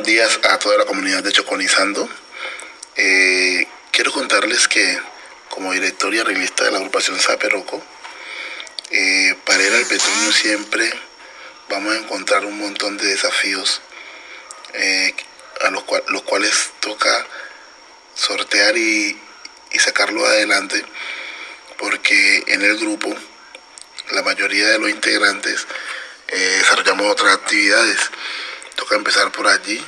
buenos días a toda la comunidad de Choconizando. Eh, quiero contarles que como director y arreglista de la agrupación Saperoco, eh, para ir al petróleo siempre vamos a encontrar un montón de desafíos eh, a los, cuales toca sortear y, y sacarlo adelante porque en el grupo la mayoría de los integrantes desarrollamos otras actividades toca empezar por allí,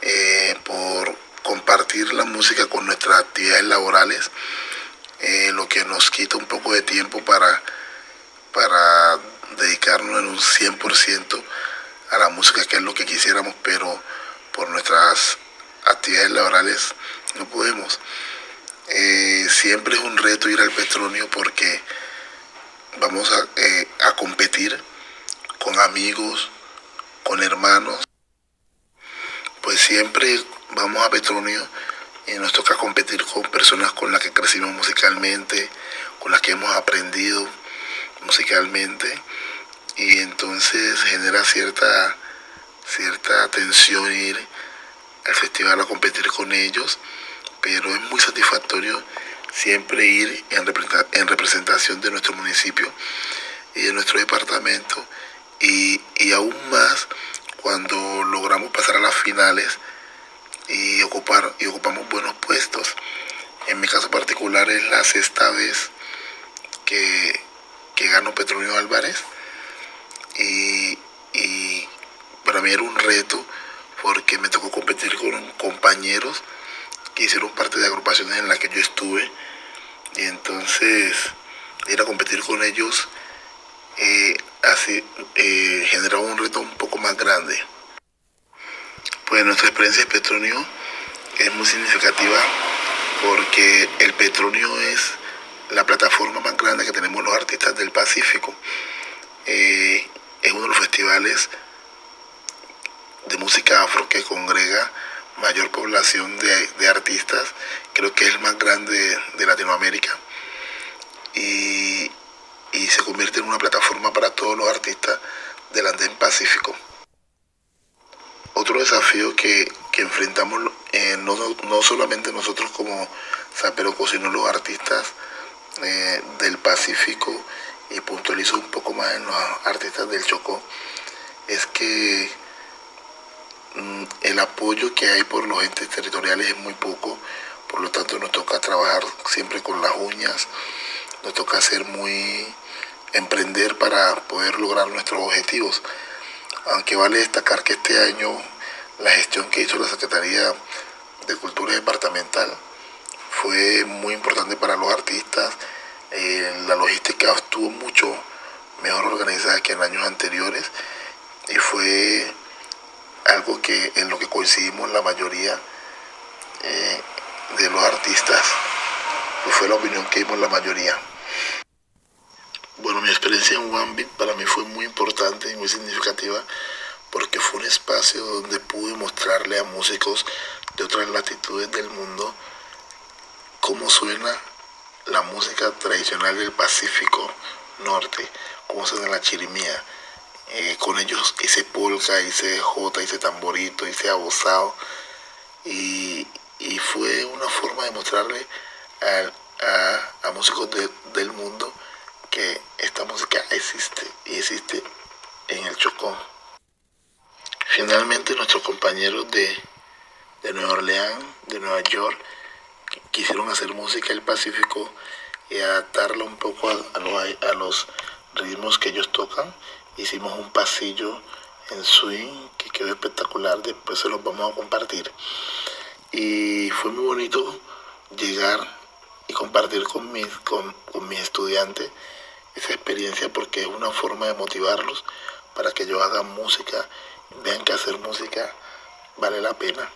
eh, por compartir la música con nuestras actividades laborales, eh, lo que nos quita un poco de tiempo para, para dedicarnos en un 100% a la música, que es lo que quisiéramos, pero por nuestras actividades laborales no podemos. Eh, siempre es un reto ir al petróleo porque vamos a, a competir con amigos, con hermanos siempre vamos a Petronio y nos toca competir con personas con las que crecimos musicalmente, con las que hemos aprendido musicalmente y entonces genera cierta cierta tensión ir al festival a competir con ellos, pero es muy satisfactorio siempre ir en, representación de nuestro municipio y de nuestro departamento y, y aún más cuando logramos pasar a las finales y ocupar y ocupamos buenos puestos. En mi caso particular es la sexta vez que, que gano Petronio Álvarez y, y para mí era un reto porque me tocó competir con compañeros que hicieron parte de agrupaciones en las que yo estuve y entonces ir a competir con ellos eh, eh, generaba un reto un poco más grande. Pues nuestra experiencia de Petronio es muy significativa porque el Petronio es la plataforma más grande que tenemos los artistas del Pacífico. Es uno de los festivales de música afro que congrega mayor población de artistas. Creo que es el más grande de Latinoamérica. Y y se convierte en una plataforma para todos los artistas del Andén Pacífico. Otro desafío que, enfrentamos eh, no, solamente nosotros como Zaperoco, sino los artistas eh, del Pacífico y puntualizo un poco más en los artistas del Chocó, es que mm, el apoyo que hay por los entes territoriales es muy poco, por lo tanto nos toca trabajar siempre con las uñas, nos toca ser muy emprender para poder lograr nuestros objetivos. Aunque vale destacar que este año la gestión que hizo la Secretaría de Cultura Departamental fue muy importante para los artistas. Eh, la logística estuvo mucho mejor organizada que en años anteriores y fue algo que en lo que coincidimos la mayoría eh, de los artistas. fue la opinión que dimos la mayoría. Experiencia en One Beat para mí fue muy importante y muy significativa porque fue un espacio donde pude mostrarle a músicos de otras latitudes del mundo cómo suena la música tradicional del Pacífico Norte, cómo suena la chirimía. Eh, con ellos hice polka, hice jota, hice tamborito, hice abosado y, fue una forma de mostrarle a, músicos del mundo que esta música existe y existe en el Chocó. Finalmente nuestros compañeros de, de Nueva Orleans, de Nueva York, quisieron hacer música del Pacífico y adaptarla un poco a, los, a los ritmos que ellos tocan. Hicimos un pasillo en swing que quedó espectacular, después se los vamos a compartir. Y fue muy bonito llegar y compartir con mis, con, con mis estudiantes esa experiencia porque es una forma de motivarlos para que ellos hagan música, vean que hacer música vale la pena.